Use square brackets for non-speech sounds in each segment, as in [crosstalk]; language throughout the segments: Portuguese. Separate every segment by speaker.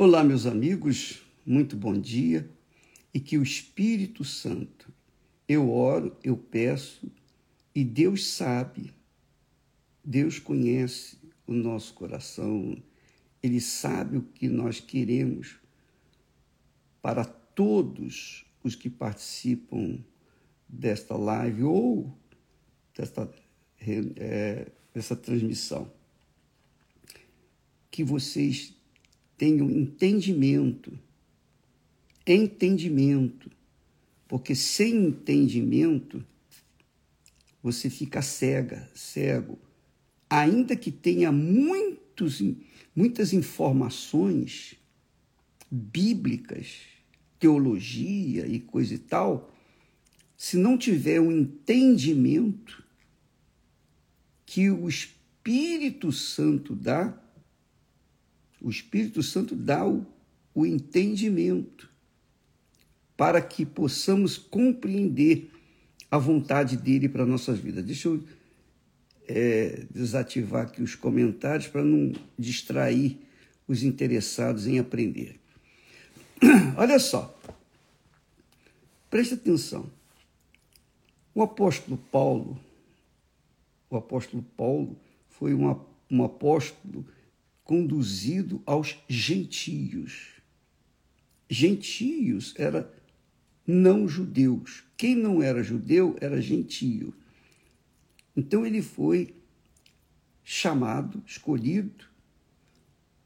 Speaker 1: Olá, meus amigos, muito bom dia e que o Espírito Santo, eu oro, eu peço e Deus sabe, Deus conhece o nosso coração, Ele sabe o que nós queremos para todos os que participam desta live ou desta, é, dessa transmissão. Que vocês tenham entendimento. Entendimento. Porque sem entendimento, você fica cega, cego. Ainda que tenha muitos, muitas informações bíblicas, teologia e coisa e tal, se não tiver um entendimento que o Espírito Santo dá, o Espírito Santo dá o, o entendimento para que possamos compreender a vontade dele para a nossa vida. Deixa eu é, desativar aqui os comentários para não distrair os interessados em aprender. [clears throat] Olha só, preste atenção. O apóstolo Paulo, o apóstolo Paulo foi uma, um apóstolo conduzido aos gentios. Gentios era não judeus. Quem não era judeu era gentio. Então ele foi chamado, escolhido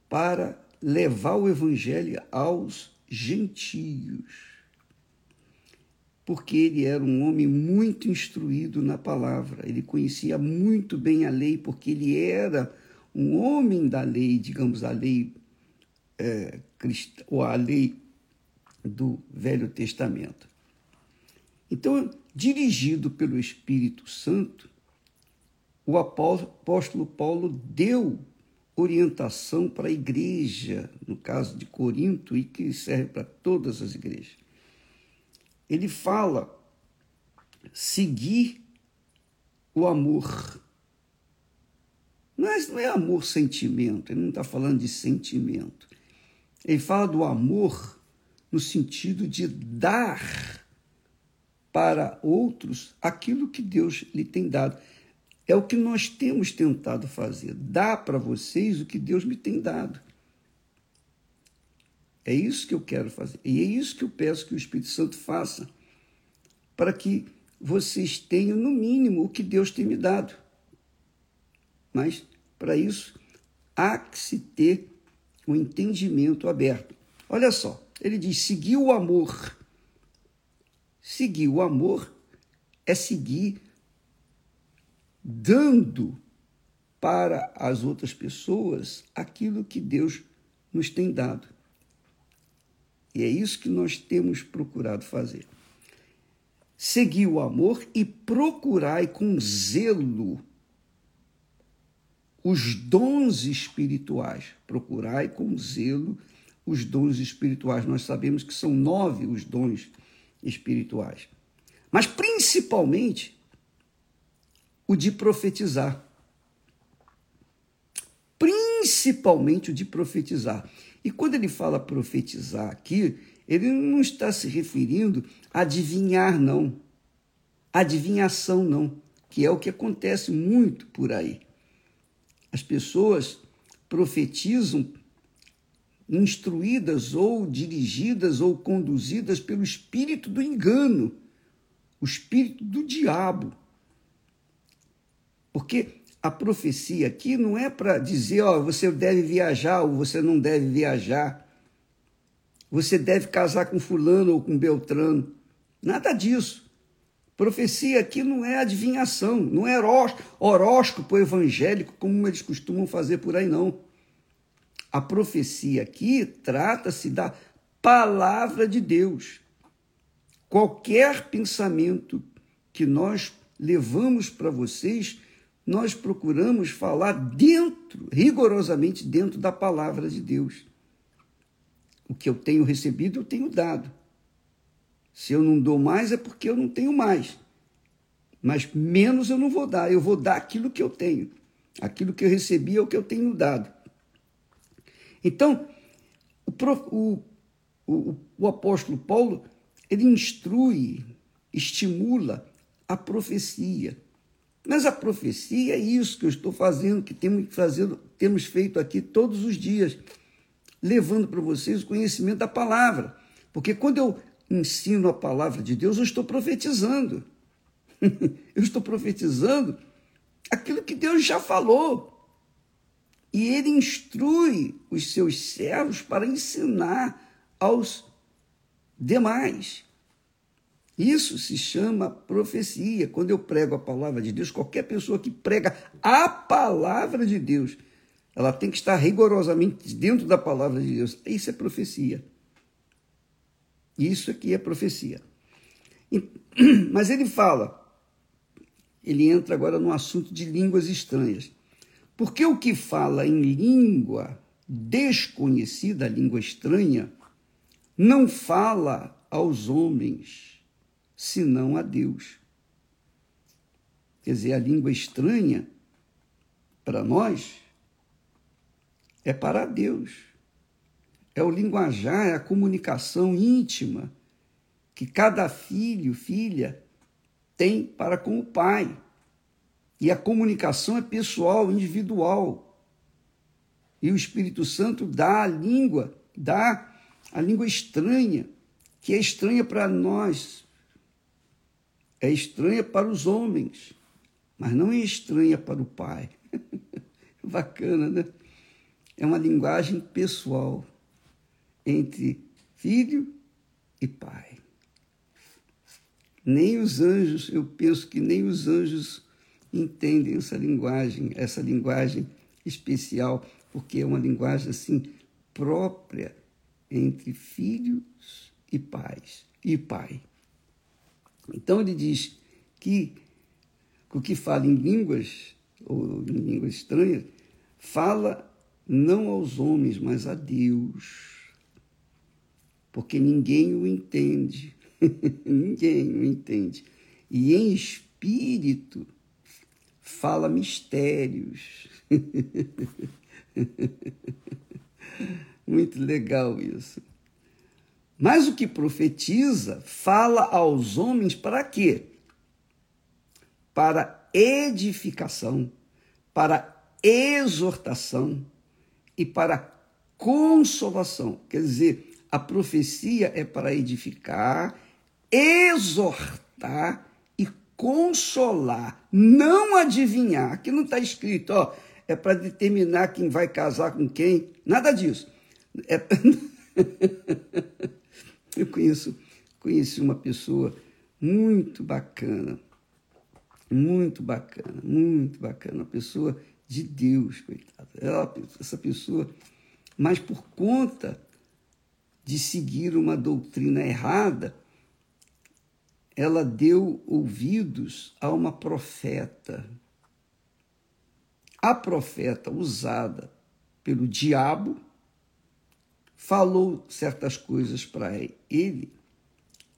Speaker 1: para levar o evangelho aos gentios. Porque ele era um homem muito instruído na palavra, ele conhecia muito bem a lei, porque ele era um homem da lei, digamos, a lei é, cristã, ou a lei do Velho Testamento. Então, dirigido pelo Espírito Santo, o apóstolo Paulo deu orientação para a igreja, no caso de Corinto, e que serve para todas as igrejas. Ele fala seguir o amor mas não é amor sentimento, ele não está falando de sentimento. Ele fala do amor no sentido de dar para outros aquilo que Deus lhe tem dado. É o que nós temos tentado fazer, dar para vocês o que Deus me tem dado. É isso que eu quero fazer. E é isso que eu peço que o Espírito Santo faça, para que vocês tenham, no mínimo, o que Deus tem me dado. Mas para isso, há que se ter o um entendimento aberto. Olha só, ele diz: seguir o amor. Seguir o amor é seguir dando para as outras pessoas aquilo que Deus nos tem dado. E é isso que nós temos procurado fazer. Seguir o amor e procurar com zelo os dons espirituais. Procurai com zelo os dons espirituais. Nós sabemos que são nove os dons espirituais. Mas principalmente o de profetizar. Principalmente o de profetizar. E quando ele fala profetizar aqui, ele não está se referindo a adivinhar, não. Adivinhação, não. Que é o que acontece muito por aí. As pessoas profetizam instruídas ou dirigidas ou conduzidas pelo espírito do engano, o espírito do diabo. Porque a profecia aqui não é para dizer, ó, você deve viajar ou você não deve viajar. Você deve casar com fulano ou com beltrano. Nada disso. Profecia aqui não é adivinhação, não é horóscopo evangélico, como eles costumam fazer por aí, não. A profecia aqui trata-se da palavra de Deus. Qualquer pensamento que nós levamos para vocês, nós procuramos falar dentro, rigorosamente dentro da palavra de Deus. O que eu tenho recebido, eu tenho dado. Se eu não dou mais é porque eu não tenho mais. Mas menos eu não vou dar, eu vou dar aquilo que eu tenho. Aquilo que eu recebi é o que eu tenho dado. Então, o o, o, o apóstolo Paulo, ele instrui, estimula a profecia. Mas a profecia é isso que eu estou fazendo, que temos, fazendo, temos feito aqui todos os dias, levando para vocês o conhecimento da palavra. Porque quando eu ensino a palavra de Deus, eu estou profetizando. [laughs] eu estou profetizando aquilo que Deus já falou. E ele instrui os seus servos para ensinar aos demais. Isso se chama profecia. Quando eu prego a palavra de Deus, qualquer pessoa que prega a palavra de Deus, ela tem que estar rigorosamente dentro da palavra de Deus. Isso é profecia. Isso aqui é profecia. [clears throat] Mas ele fala, ele entra agora no assunto de línguas estranhas. Porque o que fala em língua desconhecida, língua estranha, não fala aos homens, senão a Deus. Quer dizer, a língua estranha, para nós, é para Deus. É o linguajar, é a comunicação íntima que cada filho, filha, tem para com o pai. E a comunicação é pessoal, individual. E o Espírito Santo dá a língua, dá a língua estranha, que é estranha para nós, é estranha para os homens, mas não é estranha para o Pai. [laughs] Bacana, né? É uma linguagem pessoal entre filho e pai. Nem os anjos, eu penso que nem os anjos entendem essa linguagem, essa linguagem especial, porque é uma linguagem assim própria entre filhos e pais e pai. Então ele diz que o que fala em línguas ou em línguas estranhas fala não aos homens, mas a Deus. Porque ninguém o entende. [laughs] ninguém o entende. E em espírito fala mistérios. [laughs] Muito legal isso. Mas o que profetiza fala aos homens para quê? Para edificação, para exortação e para consolação. Quer dizer, a profecia é para edificar, exortar consolar, não adivinhar. Aqui não está escrito, ó, é para determinar quem vai casar com quem, nada disso. É... [laughs] Eu conheço, conheci uma pessoa muito bacana, muito bacana, muito bacana, uma pessoa de Deus, coitada. Ela, essa pessoa, mas por conta de seguir uma doutrina errada, ela deu ouvidos a uma profeta. A profeta usada pelo diabo falou certas coisas para ele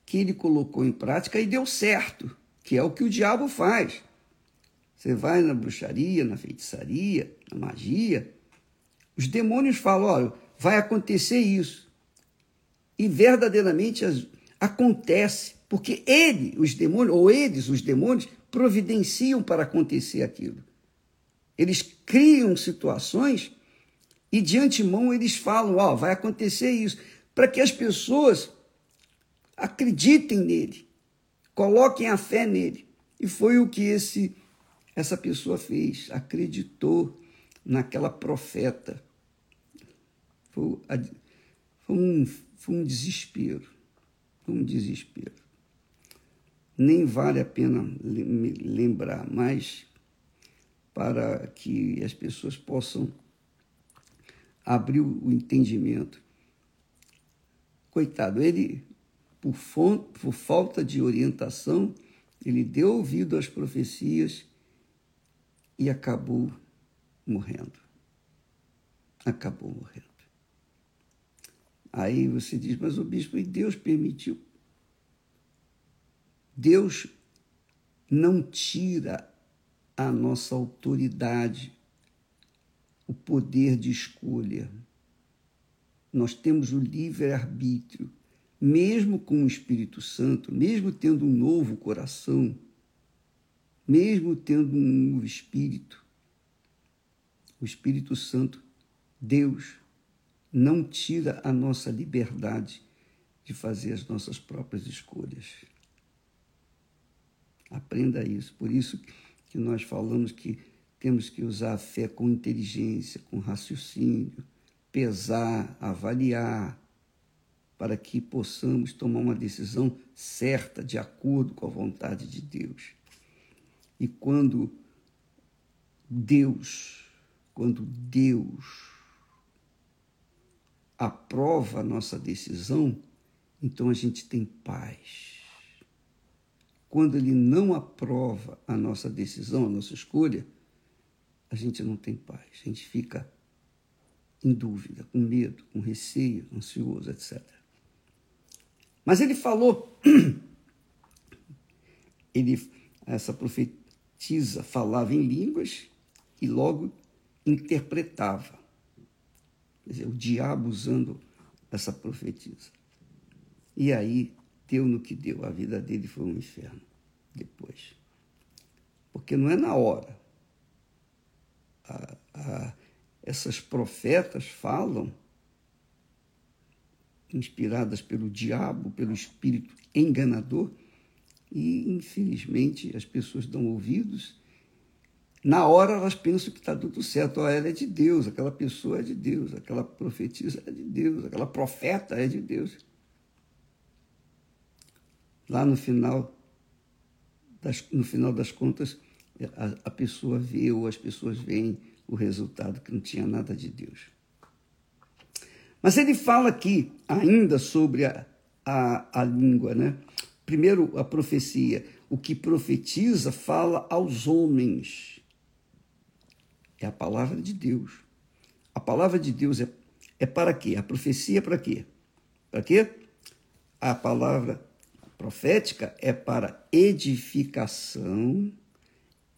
Speaker 1: que ele colocou em prática e deu certo, que é o que o diabo faz. Você vai na bruxaria, na feitiçaria, na magia, os demônios falam: olha, vai acontecer isso. E verdadeiramente acontece. Porque ele, os demônios, ou eles, os demônios, providenciam para acontecer aquilo. Eles criam situações e de antemão eles falam: Ó, oh, vai acontecer isso, para que as pessoas acreditem nele, coloquem a fé nele. E foi o que esse essa pessoa fez, acreditou naquela profeta. Foi, foi, um, foi um desespero, foi um desespero nem vale a pena lembrar mais para que as pessoas possam abrir o entendimento. Coitado, ele, por, fonte, por falta de orientação, ele deu ouvido às profecias e acabou morrendo. Acabou morrendo. Aí você diz, mas o bispo, e Deus permitiu? Deus não tira a nossa autoridade, o poder de escolha. nós temos o livre-arbítrio, mesmo com o Espírito Santo, mesmo tendo um novo coração, mesmo tendo um novo espírito, o Espírito Santo, Deus, não tira a nossa liberdade de fazer as nossas próprias escolhas. Aprenda isso. Por isso que nós falamos que temos que usar a fé com inteligência, com raciocínio, pesar, avaliar, para que possamos tomar uma decisão certa, de acordo com a vontade de Deus. E quando Deus, quando Deus aprova a nossa decisão, então a gente tem paz. Quando ele não aprova a nossa decisão, a nossa escolha, a gente não tem paz. A gente fica em dúvida, com medo, com receio, ansioso, etc. Mas ele falou, [clears throat] ele, essa profetisa falava em línguas e logo interpretava. Quer dizer, o diabo usando essa profetisa. E aí deu no que deu. A vida dele foi um inferno depois. Porque não é na hora. A, a, essas profetas falam, inspiradas pelo diabo, pelo espírito enganador, e infelizmente as pessoas dão ouvidos. Na hora elas pensam que está tudo certo, oh, ela é de Deus, aquela pessoa é de Deus, aquela profetisa é de Deus, aquela profeta é de Deus lá no final das, no final das contas, a, a pessoa vê ou as pessoas veem o resultado que não tinha nada de Deus. Mas ele fala aqui ainda sobre a, a, a língua, né? Primeiro, a profecia. O que profetiza fala aos homens. É a palavra de Deus. A palavra de Deus é, é para quê? A profecia é para quê? Para quê? A palavra profética é para edificação,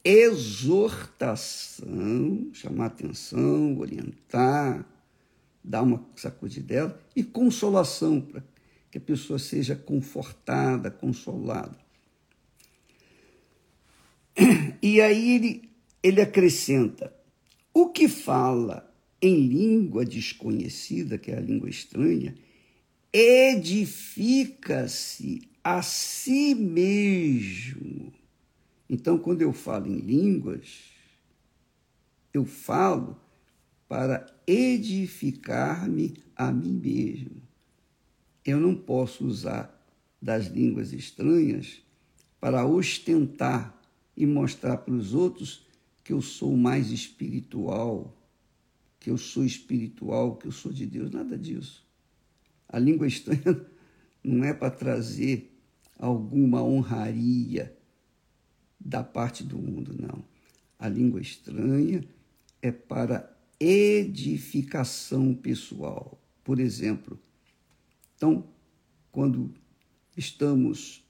Speaker 1: exortação, chamar atenção, orientar, dar uma sacudidela e consolação, para que a pessoa seja confortada, consolada. E aí ele, ele acrescenta: o que fala em língua desconhecida, que é a língua estranha, edifica-se a si mesmo. Então, quando eu falo em línguas, eu falo para edificar-me a mim mesmo. Eu não posso usar das línguas estranhas para ostentar e mostrar para os outros que eu sou mais espiritual, que eu sou espiritual, que eu sou de Deus. Nada disso. A língua [laughs] estranha não é para trazer alguma honraria da parte do mundo, não. A língua estranha é para edificação pessoal. Por exemplo, então, quando estamos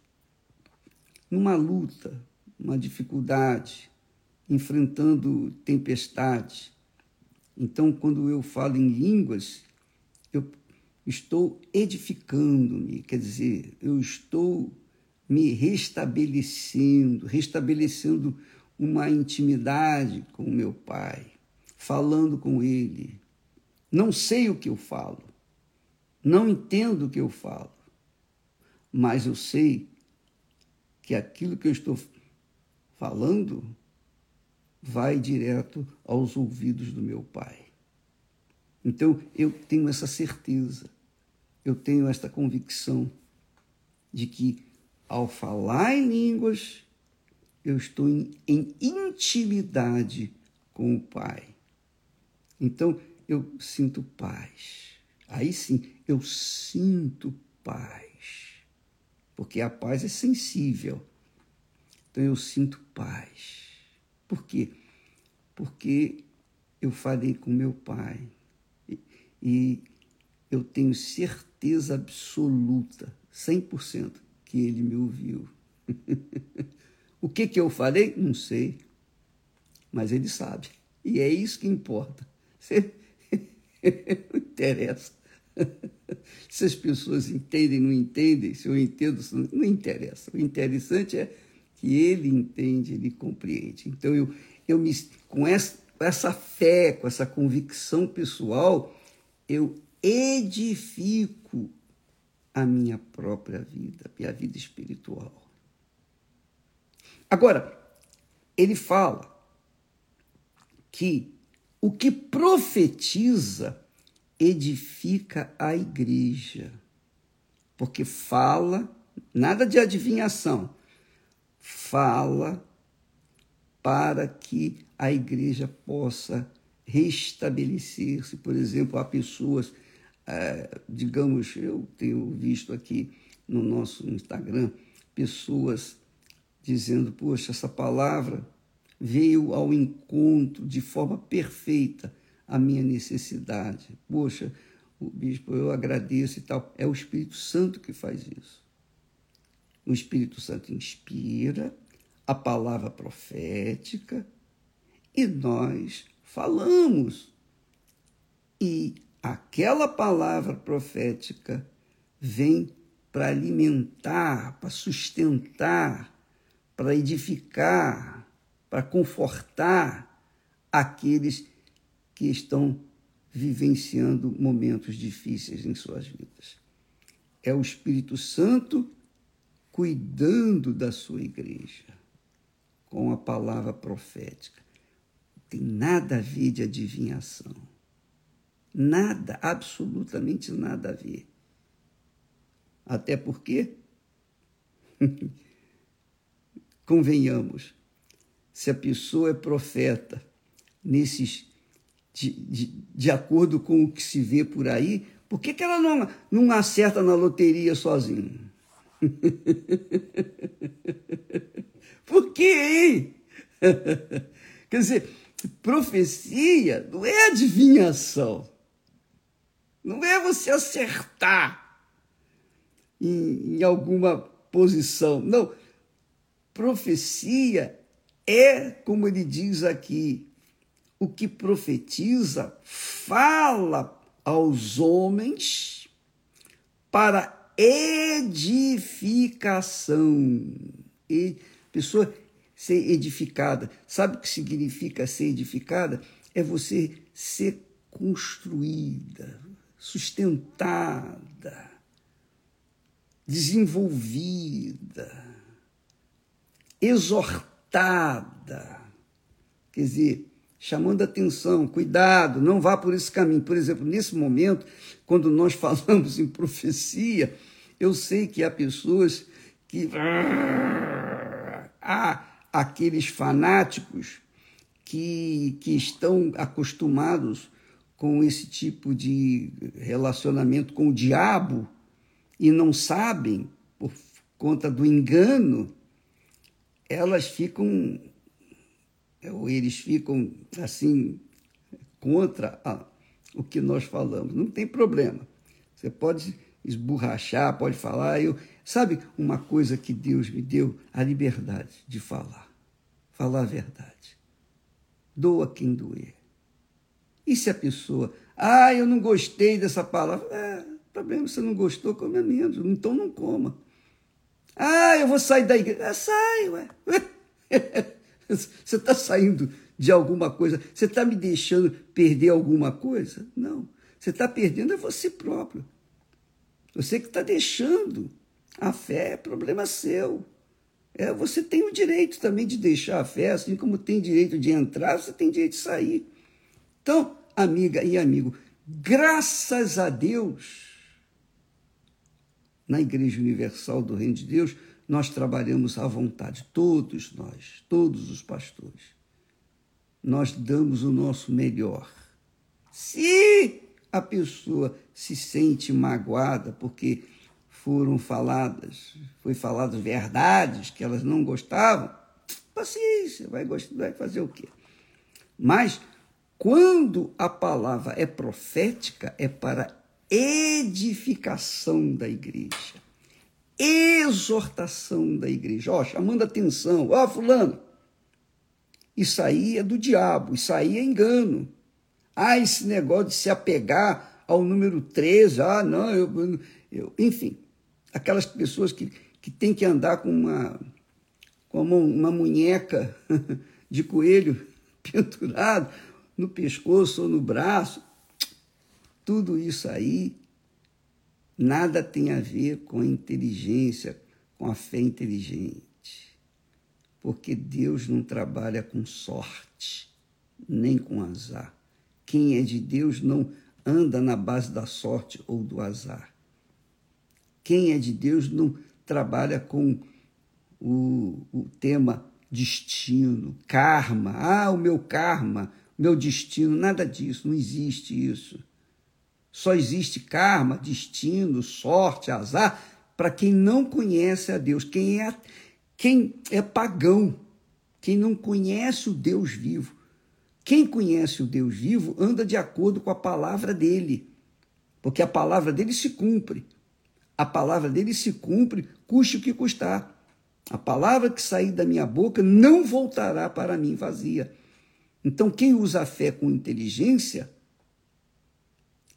Speaker 1: numa luta, uma dificuldade, enfrentando tempestade, então, quando eu falo em línguas, eu estou edificando-me, quer dizer, eu estou me restabelecendo, restabelecendo uma intimidade com o meu Pai, falando com Ele. Não sei o que eu falo, não entendo o que eu falo, mas eu sei que aquilo que eu estou falando vai direto aos ouvidos do meu Pai. Então eu tenho essa certeza eu tenho esta convicção de que, ao falar em línguas, eu estou em, em intimidade com o Pai. Então, eu sinto paz. Aí sim, eu sinto paz. Porque a paz é sensível. Então, eu sinto paz. Por quê? Porque eu falei com meu Pai. E, e eu tenho certeza absoluta, 100%, que ele me ouviu. [laughs] o que, que eu falei? Não sei, mas ele sabe. E é isso que importa. [laughs] Não interessa. se as pessoas entendem, não entendem, se eu entendo, não interessa. O interessante é que ele entende, ele compreende. Então, eu, eu me, com essa, essa fé, com essa convicção pessoal, eu edifico a minha própria vida, minha vida espiritual. Agora, ele fala que o que profetiza edifica a igreja. Porque fala, nada de adivinhação, fala para que a igreja possa restabelecer-se. Por exemplo, há pessoas, é, digamos, eu tenho visto aqui no nosso Instagram, pessoas dizendo: Poxa, essa palavra veio ao encontro de forma perfeita à minha necessidade. Poxa, o bispo, eu agradeço e tal. É o Espírito Santo que faz isso. O Espírito Santo inspira a palavra profética e nós falamos. E aquela palavra profética vem para alimentar, para sustentar, para edificar, para confortar aqueles que estão vivenciando momentos difíceis em suas vidas. É o Espírito Santo cuidando da sua igreja com a palavra profética. Não tem nada a ver de adivinhação. Nada, absolutamente nada a ver. Até porque, [laughs] convenhamos, se a pessoa é profeta nesses de, de, de, acordo com o que se vê por aí, por que, que ela não, não acerta na loteria sozinha? [laughs] por que, hein? [laughs] Quer dizer, profecia não é adivinhação. Não é você acertar em, em alguma posição. Não. Profecia é, como ele diz aqui, o que profetiza fala aos homens para edificação. E pessoa ser edificada. Sabe o que significa ser edificada? É você ser construída, sustentada, desenvolvida, exortada. Quer dizer, chamando atenção, cuidado, não vá por esse caminho. Por exemplo, nesse momento, quando nós [laughs] falamos em profecia, eu sei que há pessoas que. Há aqueles fanáticos que, que estão acostumados com esse tipo de relacionamento com o diabo e não sabem, por conta do engano, elas ficam eles ficam assim contra a, o que nós falamos. Não tem problema. Você pode esborrachar, pode falar. Eu, sabe uma coisa que Deus me deu? A liberdade de falar. Falar a verdade. Doa quem doer. E se a pessoa, ah, eu não gostei dessa palavra, é, problema, você não gostou, come menos, então não coma. Ah, eu vou sair da igreja. Ah, sai, ué. [laughs] [laughs] Você está saindo de alguma coisa? Você está me deixando perder alguma coisa? Não. Você está perdendo é você próprio. Você que está deixando. A fé é problema seu. É, você tem o direito também de deixar a fé, assim como tem direito de entrar, você tem direito de sair. Então, amiga e amigo, graças a Deus, na Igreja Universal do Reino de Deus, nós trabalhamos à vontade, todos nós, todos os pastores. Nós damos o nosso melhor. Se a pessoa se sente magoada porque foram faladas, foi faladas verdades que elas não gostavam, paciência, vai, gostar, vai fazer o quê? Mas quando a palavra é profética, é para edificação da igreja exortação da igreja, ó, chamando atenção, ó, fulano, isso aí é do diabo, isso aí é engano. Ah, esse negócio de se apegar ao número 13. Ah, não, eu, eu enfim, aquelas pessoas que, que têm que andar com uma, como uma munheca [laughs] de coelho [laughs] pendurado no pescoço ou no braço. Tudo isso aí nada tem a ver com a inteligência, com a fé inteligente. Porque Deus não trabalha com sorte, nem com azar. Quem é de Deus não anda na base da sorte ou do azar. Quem é de Deus não trabalha com o, o tema destino, karma. Ah, o meu karma, meu destino, nada disso, não existe isso. Só existe karma, destino, sorte, azar para quem não conhece a Deus, quem é, quem é pagão, quem não conhece o Deus vivo. Quem conhece o Deus vivo anda de acordo com a palavra dele, porque a palavra dele se cumpre. A palavra dele se cumpre, custe o que custar. A palavra que sair da minha boca não voltará para mim vazia. Então, quem usa a fé com inteligência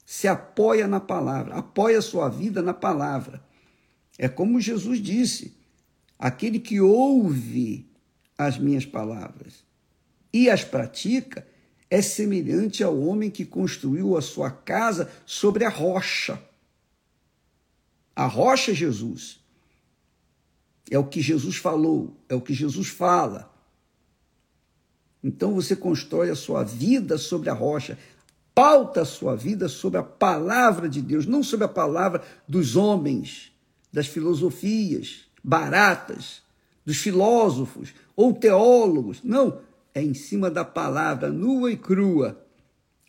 Speaker 1: se apoia na palavra, apoia sua vida na palavra. É como Jesus disse: aquele que ouve as minhas palavras e as pratica é semelhante ao homem que construiu a sua casa sobre a rocha. A rocha é Jesus. É o que Jesus falou, é o que Jesus fala. Então você constrói a sua vida sobre a rocha, pauta a sua vida sobre a palavra de Deus, não sobre a palavra dos homens, das filosofias baratas, dos filósofos ou teólogos. Não, é em cima da palavra nua e crua.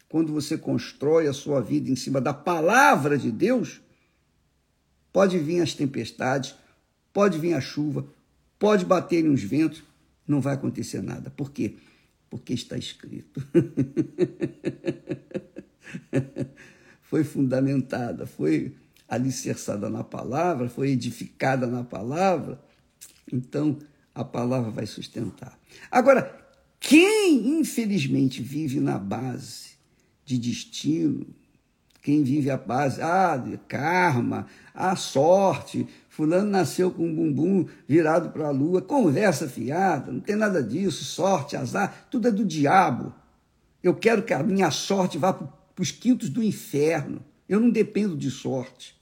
Speaker 1: Quando você constrói a sua vida em cima da palavra de Deus, pode vir as tempestades, pode vir a chuva, pode bater uns ventos, não vai acontecer nada. Por quê? Porque está escrito. [laughs] foi fundamentada, foi alicerçada na palavra, foi edificada na palavra. Então, a palavra vai sustentar. Agora, quem infelizmente vive na base de destino, quem vive a base, ah, karma, a sorte, fulano nasceu com um bumbum virado para a lua, conversa fiada, não tem nada disso, sorte, azar, tudo é do diabo. Eu quero que a minha sorte vá para os quintos do inferno. Eu não dependo de sorte.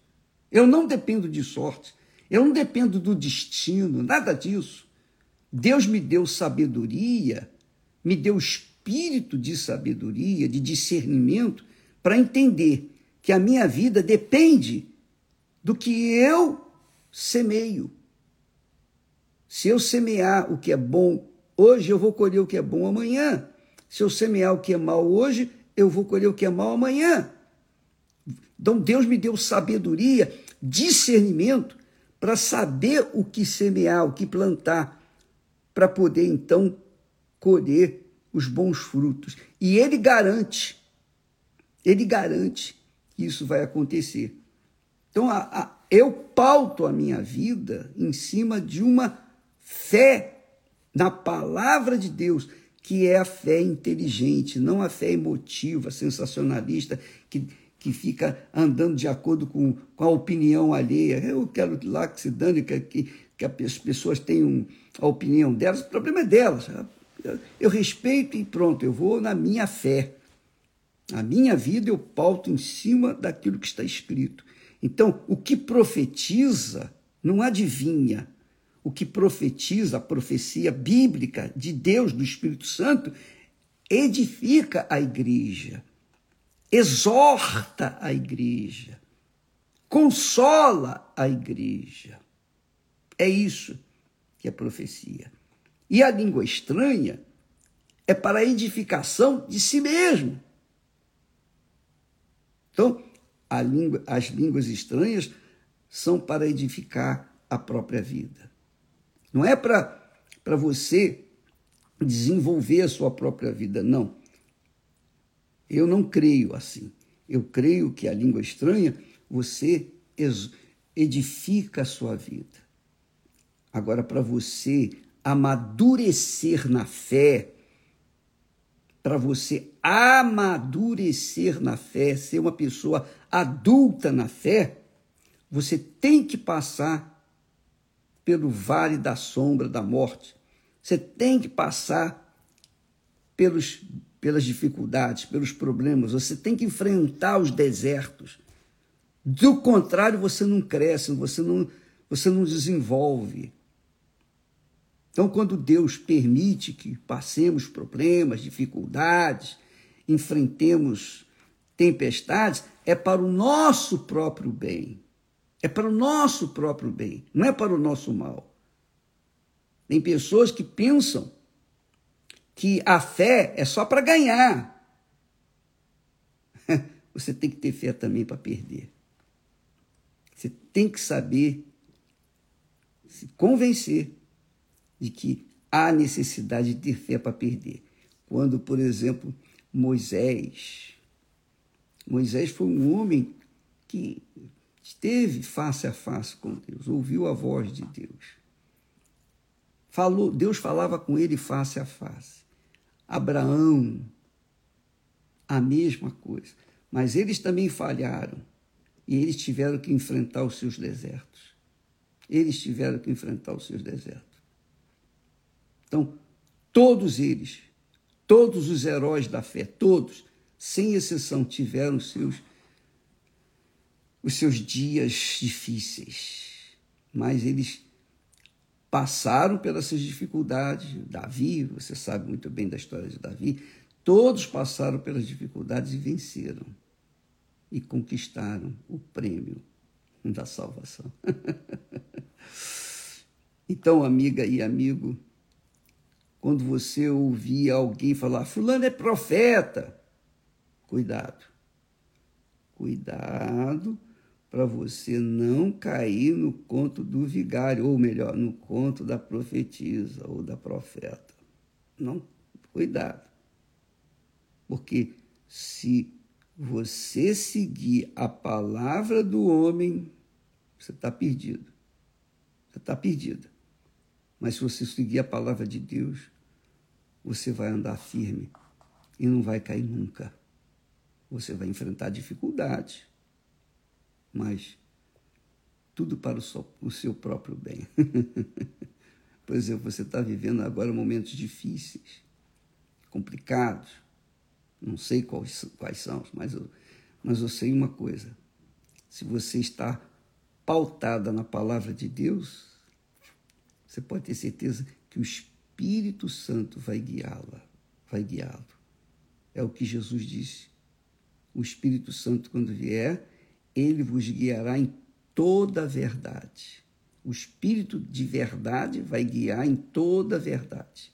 Speaker 1: Eu não dependo de sorte. Eu não dependo do destino, nada disso. Deus me deu sabedoria, me deu espírito de sabedoria, de discernimento, para entender que a minha vida depende do que eu semeio. Se eu semear o que é bom hoje, eu vou colher o que é bom amanhã. Se eu semear o que é mal hoje, eu vou colher o que é mal amanhã. Então Deus me deu sabedoria, discernimento para saber o que semear, o que plantar, para poder então colher os bons frutos. E ele garante, ele garante que isso vai acontecer. Então, a, a, eu pauto a minha vida em cima de uma fé na palavra de Deus, que é a fé inteligente, não a fé emotiva, sensacionalista, que, que fica andando de acordo com, com a opinião alheia. Eu quero lá que se dane, que, que, as pessoas tenham a opinião delas, o problema é delas. Eu respeito e pronto, eu vou na minha fé. A minha vida eu pauto em cima daquilo que está escrito. Então, o que profetiza não adivinha. O que profetiza, a profecia bíblica de Deus, do Espírito Santo, edifica a igreja, exorta a igreja, consola a igreja. É isso que é profecia. E a língua estranha é para a edificação de si mesmo. Então, língua, as línguas estranhas são para edificar a própria vida. Não é para você desenvolver a sua própria vida, não. Eu não creio assim. Eu creio que a língua estranha você edifica a sua vida. Agora, para você amadurecer na fé, para você amadurecer na fé, ser uma pessoa adulta na fé, você tem que passar pelo vale da sombra da morte. Você tem que passar pelos, pelas dificuldades, pelos problemas. Você tem que enfrentar os desertos. Do contrário, você não cresce, você não, você não desenvolve. Então, quando Deus permite que passemos problemas, dificuldades, enfrentemos tempestades, é para o nosso próprio bem. É para o nosso próprio bem, não é para o nosso mal. Tem pessoas que pensam que a fé é só para ganhar. [laughs] Você tem que ter fé também para perder. Você tem que saber se convencer de que há necessidade de ter fé para perder. Quando, por exemplo, Moisés. Moisés foi um homem que esteve face a face com Deus, ouviu a voz de Deus. Falou, Deus falava com ele face a face. Abraão, a mesma coisa. Mas eles também falharam e eles tiveram que enfrentar os seus desertos. Eles tiveram que enfrentar os seus desertos. Então, todos eles, todos os heróis da fé, todos, sem exceção, tiveram os seus, os seus dias difíceis. Mas eles passaram pelas suas dificuldades. Davi, você sabe muito bem da história de Davi, todos passaram pelas dificuldades e venceram. E conquistaram o prêmio da salvação. [laughs] então, amiga e amigo, quando você ouvir alguém falar, Fulano é profeta, cuidado. Cuidado para você não cair no conto do vigário, ou melhor, no conto da profetisa ou da profeta. Não, cuidado. Porque se você seguir a palavra do homem, você está perdido. Você está perdida. Mas se você seguir a palavra de Deus, você vai andar firme e não vai cair nunca. Você vai enfrentar dificuldades, mas tudo para o seu, próprio bem. [laughs] Por exemplo, você está vivendo agora momentos difíceis, complicados. Não sei quais, quais são, mas eu, mas eu sei uma coisa. Se você está pautada na palavra de Deus, você pode ter certeza que o Espírito Santo vai guiá-la, vai guiá-lo. É o que Jesus disse. O Espírito Santo, quando vier, ele vos guiará em toda a verdade. O Espírito de verdade vai guiar em toda a verdade.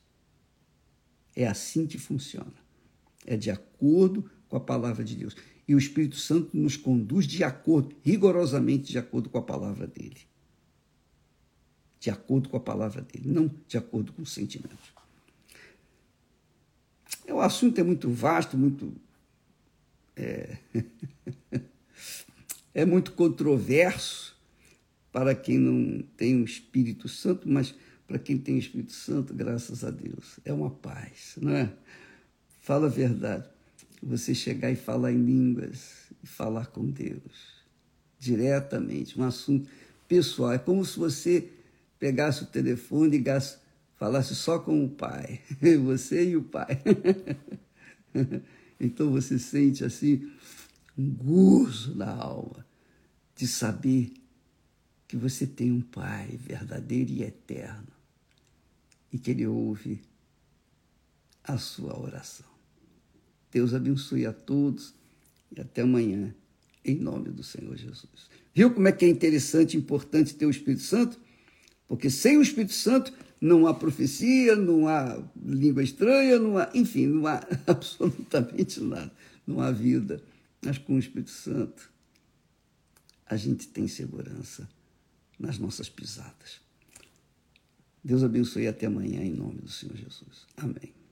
Speaker 1: É assim que funciona. É de acordo com a palavra de Deus. E o Espírito Santo nos conduz de acordo, rigorosamente de acordo com a palavra dele de acordo com a palavra dele, não de acordo com os sentimentos. O assunto é muito vasto, muito. É, [laughs] é muito controverso para quem não tem o Espírito Santo, mas para quem tem o Espírito Santo, graças a Deus, é uma paz, não é? Fala a verdade. Você chegar e falar em línguas e falar com Deus diretamente, um assunto pessoal. É como se você pegasse o telefone e ligasse, falasse só com o pai, [laughs] você e o pai. [laughs] então você sente assim um gozo na alma de saber que você tem um pai verdadeiro e eterno e que ele ouve a sua oração. Deus abençoe a todos e até amanhã, em nome do Senhor Jesus. Viu como é que é interessante e importante ter o Espírito Santo? Porque sem o Espírito Santo não há profecia, não há língua estranha, não há, enfim, não há [laughs] absolutamente nada. Não há vida. Mas com o Espírito Santo, a gente tem segurança nas nossas pisadas. Deus abençoe até amanhã, em nome do Senhor Jesus. Amém.